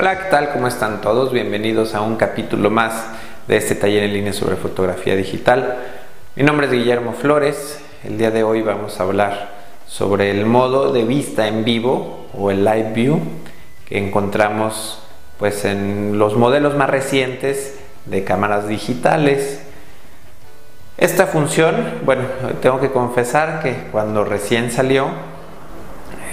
Hola, ¿qué tal? ¿Cómo están todos? Bienvenidos a un capítulo más de este taller en línea sobre fotografía digital. Mi nombre es Guillermo Flores. El día de hoy vamos a hablar sobre el modo de vista en vivo o el live view que encontramos pues en los modelos más recientes de cámaras digitales. Esta función, bueno, tengo que confesar que cuando recién salió,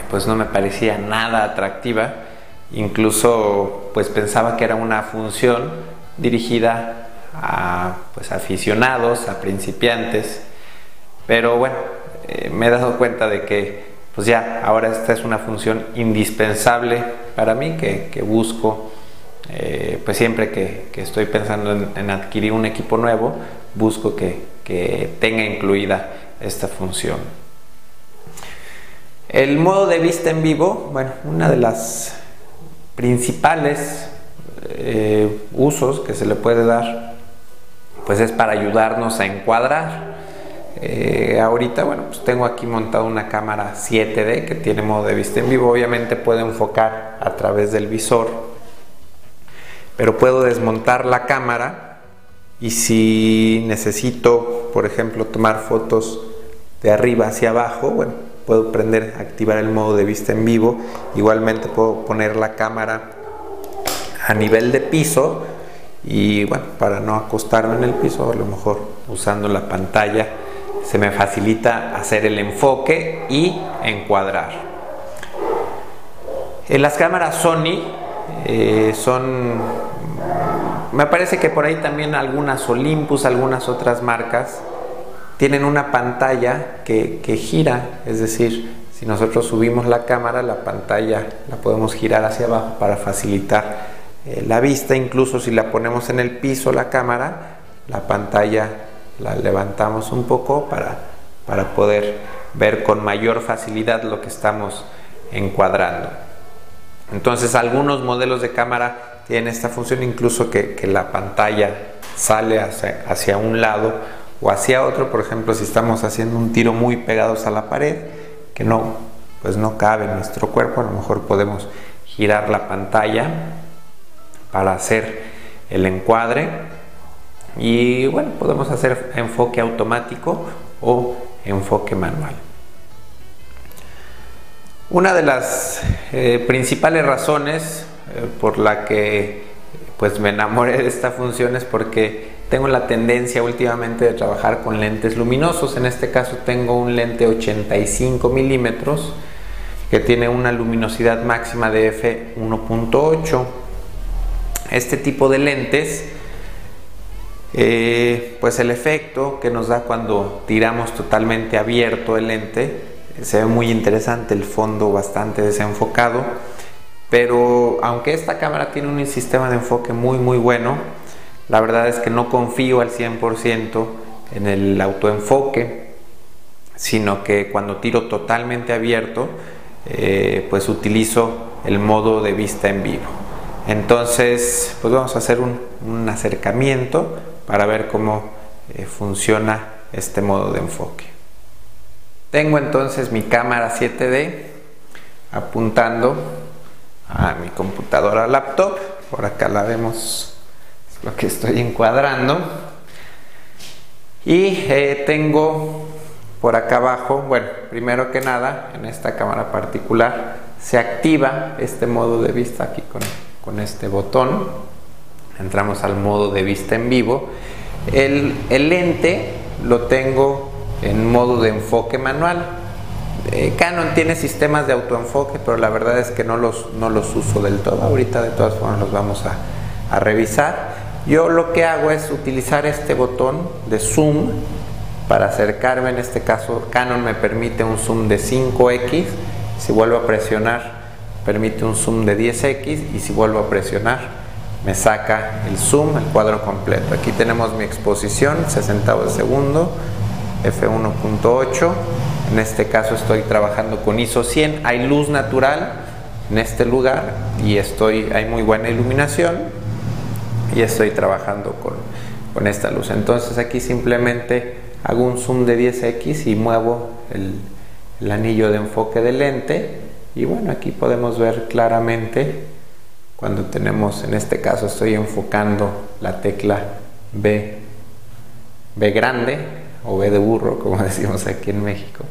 pues no me parecía nada atractiva Incluso pues pensaba que era una función dirigida a pues, aficionados, a principiantes, pero bueno, eh, me he dado cuenta de que pues ya, ahora esta es una función indispensable para mí que, busco, eh, pues siempre que, estoy pensando en, adquirir un equipo nuevo, busco que, que tenga incluida esta función. El modo de vista en vivo, bueno, una de las principales eh, usos que se le puede dar pues es para ayudarnos a encuadrar. Eh, ahorita bueno pues tengo aquí montado una cámara 7D que tiene modo de vista en vivo. Obviamente puedo enfocar a través del visor pero puedo desmontar la cámara y si necesito por ejemplo tomar fotos de arriba hacia abajo bueno puedo prender, activar el modo de vista en vivo. Igualmente puedo poner la cámara a nivel de piso y bueno, para no acostarme en el piso, a lo mejor usando la pantalla se me facilita hacer el enfoque y encuadrar. En las cámaras Sony eh, son, me parece que por ahí también algunas Olympus, algunas otras marcas, tienen una pantalla que, gira, es decir, si nosotros subimos la cámara, la pantalla la podemos girar hacia abajo para facilitar eh, la vista, incluso si la ponemos en el piso la cámara, la pantalla la levantamos un poco para, para poder ver con mayor facilidad lo que estamos encuadrando. Entonces algunos modelos de cámara tienen esta función, incluso que, la pantalla sale hacia, hacia un lado o hacia otro, por ejemplo, si estamos haciendo un tiro muy pegados a la pared, que no, pues no cabe en nuestro cuerpo, a lo mejor podemos girar la pantalla para hacer el encuadre y bueno, podemos hacer enfoque automático o enfoque manual. Una de las eh, principales razones eh, por la que pues me enamoré de esta función es porque tengo la tendencia últimamente de trabajar con lentes luminosos. En este caso tengo un lente 85 milímetros que tiene una luminosidad máxima de f1.8. Este tipo de lentes, eh, pues el efecto que nos da cuando tiramos totalmente abierto el lente, se ve muy interesante, el fondo bastante desenfocado, pero aunque esta cámara tiene un sistema de enfoque muy muy bueno, la verdad es que no confío al 100% en el autoenfoque, sino que cuando tiro totalmente abierto, eh, pues utilizo el modo de vista en vivo. Entonces, pues vamos a hacer un, acercamiento para ver cómo eh, funciona este modo de enfoque. Tengo entonces mi cámara 7D apuntando a mi computadora laptop. Por acá la vemos lo que estoy encuadrando. Y eh, tengo por acá abajo, bueno, primero que nada, en esta cámara particular, se activa este modo de vista aquí con, este botón. Entramos al modo de vista en vivo. El, el lente lo tengo en modo de enfoque manual. Eh, Canon tiene sistemas de autoenfoque, pero la verdad es que no los, no los uso del todo. Ahorita de todas formas los vamos a, a revisar. Yo lo que hago es utilizar este botón de zoom para acercarme, en este caso Canon me permite un zoom de 5x, si vuelvo a presionar permite un zoom de 10x y si vuelvo a presionar me saca el zoom, el cuadro completo. Aquí tenemos mi exposición, 60 de segundo, f1.8, en este caso estoy trabajando con ISO 100, hay luz natural en este lugar y estoy, hay muy buena iluminación y estoy trabajando con, con esta luz. Entonces aquí simplemente hago un zoom de 10x y muevo el, anillo de enfoque del lente y bueno aquí podemos ver claramente cuando tenemos, en este caso estoy enfocando la tecla B, B grande o B de burro, como decimos aquí en México.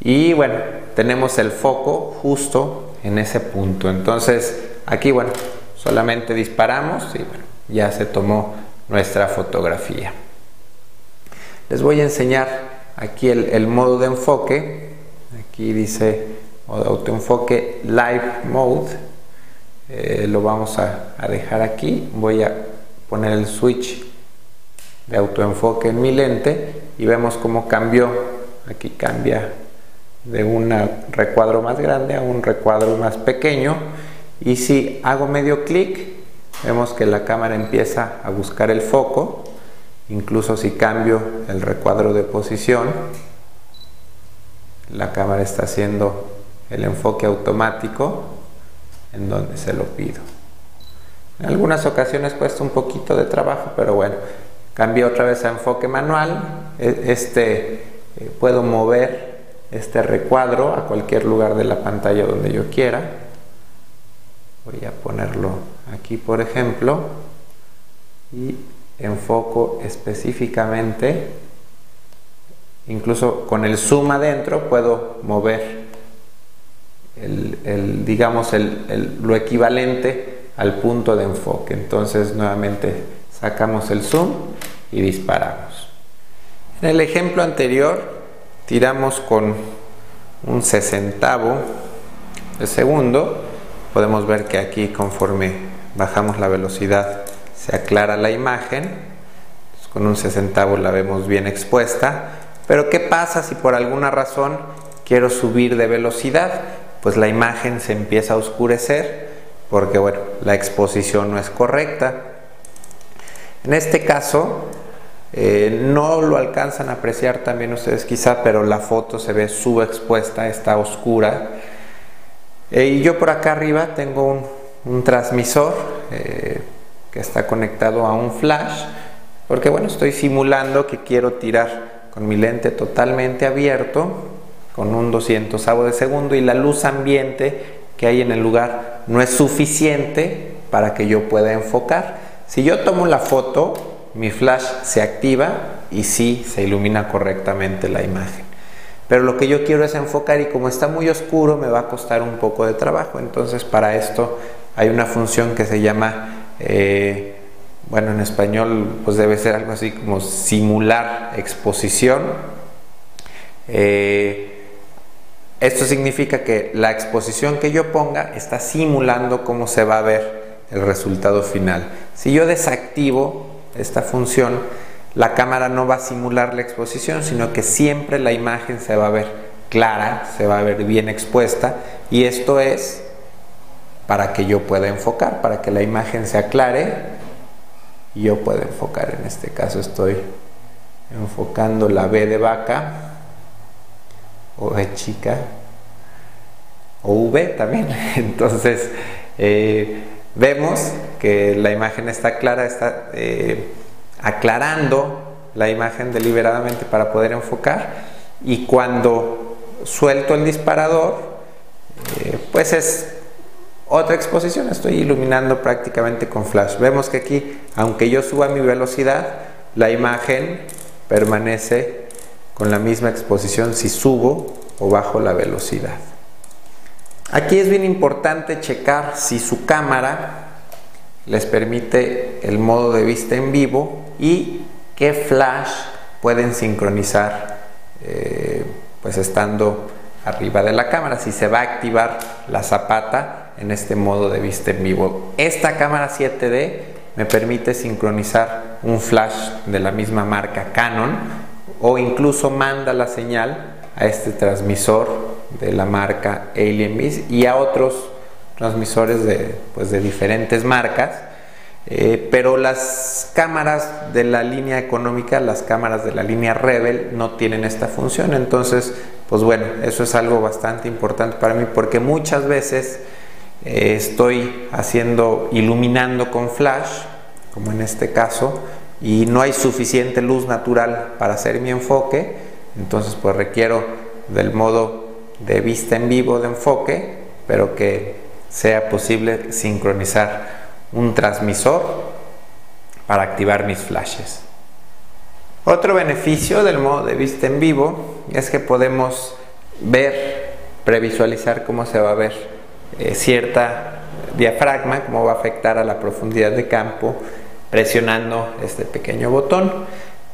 Y bueno, tenemos el foco justo en ese punto. Entonces, aquí, bueno, solamente disparamos y bueno, ya se tomó nuestra fotografía. Les voy a enseñar aquí el, modo de enfoque. Aquí dice autoenfoque live mode. Eh, lo vamos a, a dejar aquí. Voy a poner el switch de autoenfoque en mi lente y vemos cómo cambió. Aquí cambia de un recuadro más grande a un recuadro más pequeño y si hago medio clic vemos que la cámara empieza a buscar el foco incluso si cambio el recuadro de posición la cámara está haciendo el enfoque automático en donde se lo pido en algunas ocasiones cuesta un poquito de trabajo pero bueno cambio otra vez a enfoque manual e-, este eh, puedo mover este recuadro a cualquier lugar de la pantalla donde yo quiera. Voy a ponerlo aquí, por ejemplo, y enfoco específicamente, incluso con el zoom adentro puedo mover el, digamos, el, lo equivalente al punto de enfoque. Entonces, nuevamente sacamos el zoom y disparamos. En el ejemplo anterior, tiramos con un sesentavo de segundo, podemos ver que aquí conforme bajamos la velocidad se aclara la imagen, con un sesentavo la vemos bien expuesta, pero ¿qué pasa si por alguna razón quiero subir de velocidad? Pues la imagen se empieza a oscurecer porque bueno, la exposición no es correcta. En este caso, eh, no lo alcanzan a apreciar también ustedes quizá, pero la foto se ve subexpuesta, está oscura. Eh, y yo por acá arriba tengo un, transmisor eh, que está conectado a un flash, porque bueno, estoy simulando que quiero tirar con mi lente totalmente abierto, con un 200 de segundo, y la luz ambiente que hay en el lugar no es suficiente para que yo pueda enfocar. Si yo tomo la foto, mi flash se activa y sí se ilumina correctamente la imagen. Pero lo que yo quiero es enfocar y como está muy oscuro me va a costar un poco de trabajo. Entonces para esto hay una función que se llama, eh, bueno en español pues debe ser algo así como simular exposición. Eh, esto significa que la exposición que yo ponga está simulando cómo se va a ver el resultado final. Si yo desactivo esta función, la cámara no va a simular la exposición, sino que siempre la imagen se va a ver clara, se va a ver bien expuesta y esto es para que yo pueda enfocar, para que la imagen se aclare y yo pueda enfocar. En este caso estoy enfocando la B de vaca o de chica o V también. Entonces, eh, Vemos que la imagen está clara, está eh, aclarando la imagen deliberadamente para poder enfocar y cuando suelto el disparador, eh, pues es otra exposición, estoy iluminando prácticamente con flash. Vemos que aquí, aunque yo suba mi velocidad, la imagen permanece con la misma exposición si subo o bajo la velocidad. Aquí es bien importante checar si su cámara les permite el modo de vista en vivo y qué flash pueden sincronizar eh, pues estando arriba de la cámara si se va a activar la zapata en este modo de vista en vivo esta cámara 7D me permite sincronizar un flash de la misma marca Canon o incluso manda la señal a este transmisor de la marca Alien y a otros transmisores de, pues, de diferentes marcas. Eh, pero las cámaras de la línea económica, las cámaras de la línea Rebel no tienen esta función. Entonces, pues bueno, eso es algo bastante importante para mí porque muchas veces eh, estoy haciendo, iluminando con flash, como en este caso, y no hay suficiente luz natural para hacer mi enfoque. Entonces, pues requiero del modo de vista en vivo de enfoque, pero que sea posible sincronizar un transmisor para activar mis flashes. Otro beneficio del modo de vista en vivo es que podemos ver, previsualizar cómo se va a ver eh, cierta diafragma, cómo va a afectar a la profundidad de campo presionando este pequeño botón.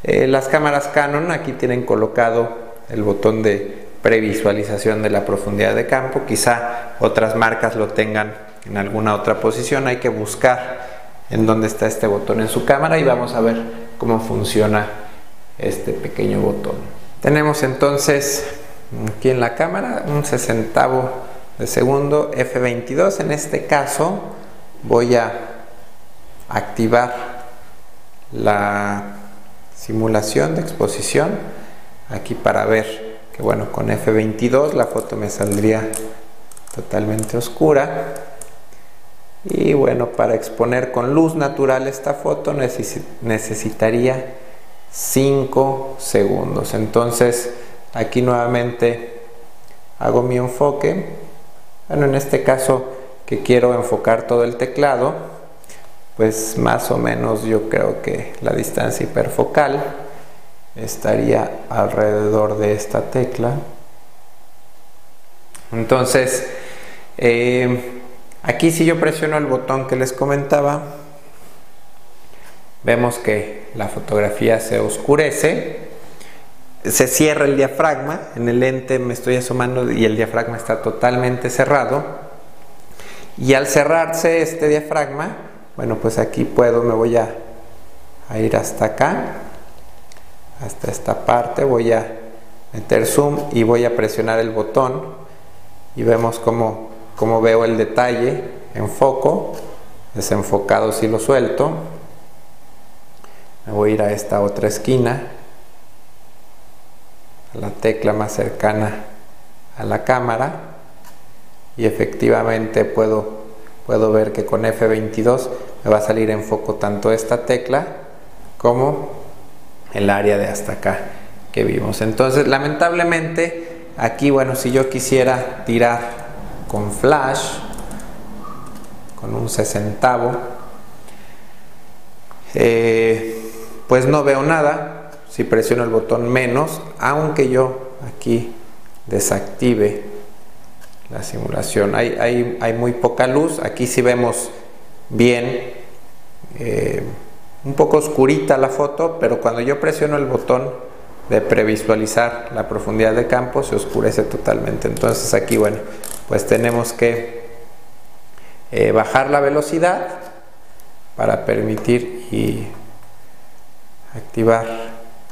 Eh, las cámaras Canon aquí tienen colocado el botón de previsualización de la profundidad de campo. Quizá otras marcas lo tengan en alguna otra posición. Hay que buscar en dónde está este botón en su cámara y vamos a ver cómo funciona este pequeño botón. Tenemos entonces aquí en la cámara un sesentavo de segundo F22. En este caso voy a activar la simulación de exposición aquí para ver que bueno con F22 la foto me saldría totalmente oscura y bueno para exponer con luz natural esta foto necesitaría 5 segundos. Entonces aquí nuevamente hago mi enfoque. Bueno en este caso que quiero enfocar todo el teclado pues más o menos yo creo que la distancia hiperfocal estaría alrededor de esta tecla. Entonces eh, aquí si yo presiono el botón que les comentaba vemos que la fotografía se oscurece se cierra el diafragma en el lente me estoy asomando y el diafragma está totalmente cerrado. Y al cerrarse este diafragma bueno pues aquí puedo me voy a, ir hasta acá hasta esta parte voy a meter zoom y voy a presionar el botón y vemos cómo, cómo veo el detalle en foco desenfocado si lo suelto me voy a ir a esta otra esquina la tecla más cercana a la cámara y efectivamente puedo puedo ver que con F22 me va a salir en foco tanto esta tecla como el área de hasta acá que vimos. Entonces, lamentablemente, aquí, bueno, si yo quisiera tirar con flash, con un sesentavo, eh, pues no veo nada. Si presiono el botón menos, aunque yo aquí desactive la simulación. Hay, hay, muy poca luz, aquí si vemos bien, eh, un poco oscurita la foto, pero cuando yo presiono el botón de previsualizar la profundidad de campo se oscurece totalmente. Entonces aquí, bueno, pues tenemos que eh, bajar la velocidad para permitir y activar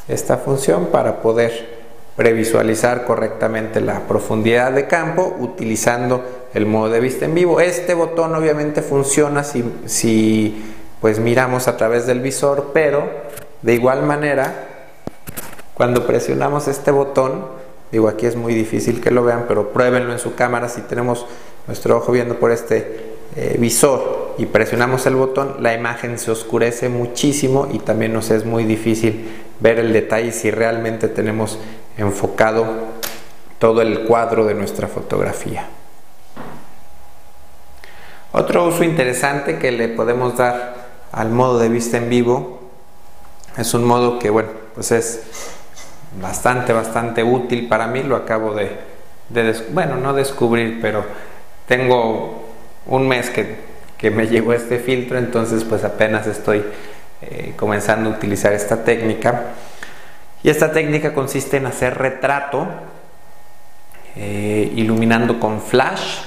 esta función para poder previsualizar correctamente la profundidad de campo utilizando el modo de vista en vivo. Este botón obviamente funciona si, si pues miramos a través del visor, pero de igual manera cuando presionamos este botón, digo aquí es muy difícil que lo vean, pero pruébenlo en su cámara si tenemos nuestro ojo viendo por este eh, visor y presionamos el botón, la imagen se oscurece muchísimo y también nos es muy difícil ver el detalle si realmente tenemos enfocado todo el cuadro de nuestra fotografía. Otro uso interesante que le podemos dar al modo de vista en vivo es un modo que bueno pues es bastante bastante útil para mí lo acabo de, bueno no descubrir pero tengo un mes que, me llegó este filtro entonces pues apenas estoy eh, comenzando a utilizar esta técnica y esta técnica consiste en hacer retrato eh, iluminando con flash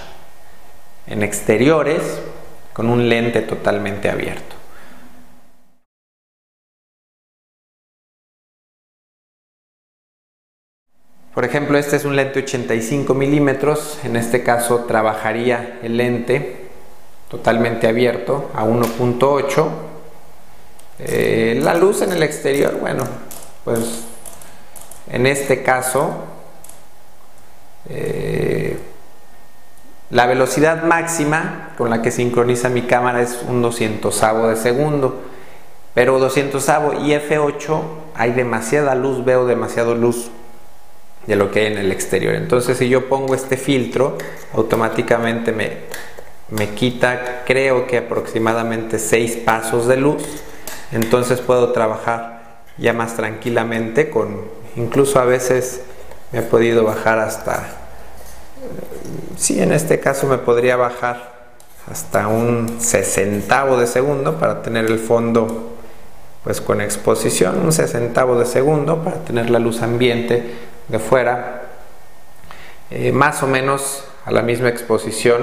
en exteriores con un lente totalmente abierto. Por ejemplo, este es un lente 85 milímetros. En este caso trabajaría el lente totalmente abierto a 1.8. Eh, la luz en el exterior, bueno, pues en este caso eh, la velocidad máxima con la que sincroniza mi cámara es un 200 de segundo pero 200 y f8 hay demasiada luz veo demasiada luz de lo que hay en el exterior. Entonces si yo pongo este filtro automáticamente me me quita creo que aproximadamente 6 pasos de luz. Entonces puedo trabajar ya más tranquilamente con incluso a veces me he podido bajar hasta si en este caso me podría bajar hasta un sesentavo de segundo para tener el fondo pues con exposición un sesentavo de segundo para tener la luz ambiente de fuera eh, más o menos a la misma exposición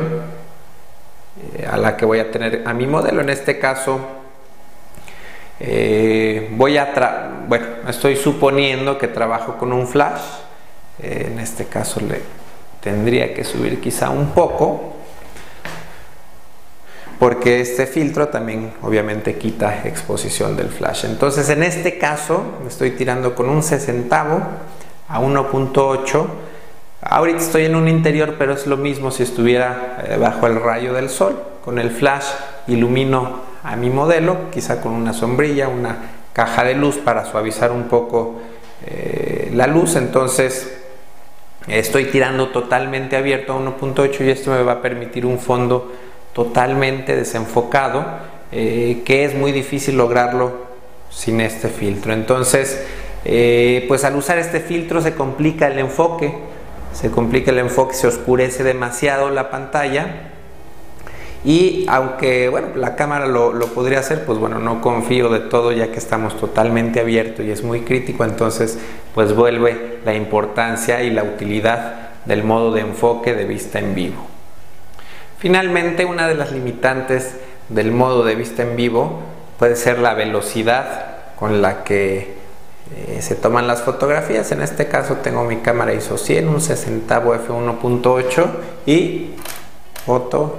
eh, a la que voy a tener a mi modelo en este caso eh, voy a bueno estoy suponiendo que trabajo con un flash en este caso le tendría que subir quizá un poco porque este filtro también obviamente quita exposición del flash. Entonces en este caso estoy tirando con un sesentavo a 1.8. Ahorita estoy en un interior, pero es lo mismo si estuviera eh, bajo el rayo del sol. Con el flash ilumino a mi modelo, quizá con una sombrilla, una caja de luz para suavizar un poco eh, la luz. Entonces estoy tirando totalmente abierto a 1.8 y esto me va a permitir un fondo totalmente desenfocado eh, que es muy difícil lograrlo sin este filtro entonces eh, pues al usar este filtro se complica el enfoque se complica el enfoque se oscurece demasiado la pantalla y aunque bueno la cámara lo, lo, podría hacer pues bueno no confío de todo ya que estamos totalmente abierto y es muy crítico entonces pues vuelve la importancia y la utilidad del modo de enfoque de vista en vivo. Finalmente, una de las limitantes del modo de vista en vivo puede ser la velocidad con la que eh, se toman las fotografías. En este caso tengo mi cámara ISO 100, un 60 f1.8 y foto.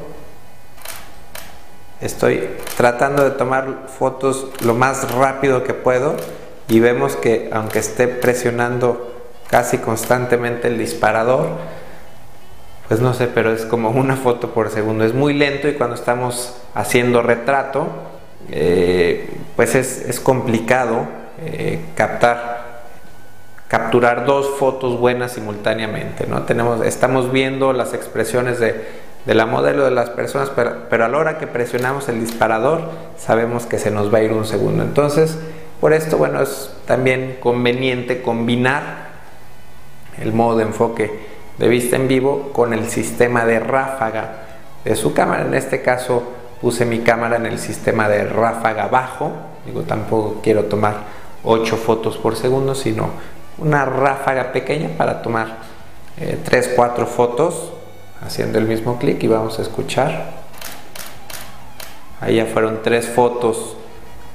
Estoy tratando de tomar fotos lo más rápido que puedo y vemos que aunque esté presionando casi constantemente el disparador, pues no sé, pero es como una foto por segundo. Es muy lento y cuando estamos haciendo retrato, eh, pues es, complicado eh, captar, capturar dos fotos buenas simultáneamente. ¿no? Tenemos, estamos viendo las expresiones de, la modelo de las personas, pero, pero a la hora que presionamos el disparador, sabemos que se nos va a ir un segundo. Entonces, por esto, bueno, es también conveniente combinar el modo de enfoque de vista en vivo con el sistema de ráfaga de su cámara. En este caso puse mi cámara en el sistema de ráfaga bajo. Digo, tampoco quiero tomar 8 fotos por segundo, sino una ráfaga pequeña para tomar 3, eh, 4 fotos haciendo el mismo clic y vamos a escuchar. Ahí ya fueron 3 fotos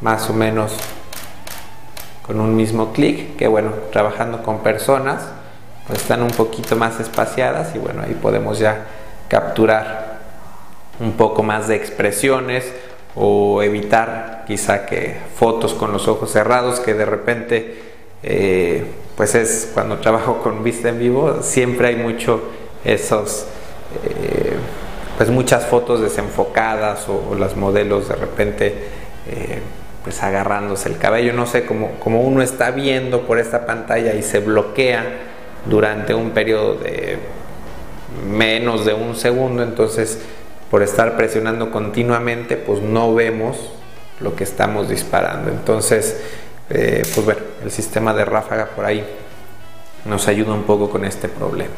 más o menos con un mismo clic, que bueno, trabajando con personas pues están un poquito más espaciadas y bueno, ahí podemos ya capturar un poco más de expresiones o evitar quizá que fotos con los ojos cerrados que de repente eh, pues es cuando trabajo con vista en vivo siempre hay mucho esos eh, pues muchas fotos desenfocadas o, las modelos de repente eh, pues agarrándose el cabello. No sé como, como uno está viendo por esta pantalla y se bloquea durante un periodo de menos de un segundo, entonces por estar presionando continuamente, pues no vemos lo que estamos disparando. Entonces, eh, pues bueno, el sistema de ráfaga por ahí nos ayuda un poco con este problema.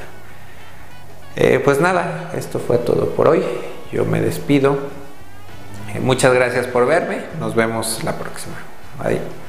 Eh, pues nada, esto fue todo por hoy. Yo me despido. Eh, muchas gracias por verme. Nos vemos la próxima. Bye.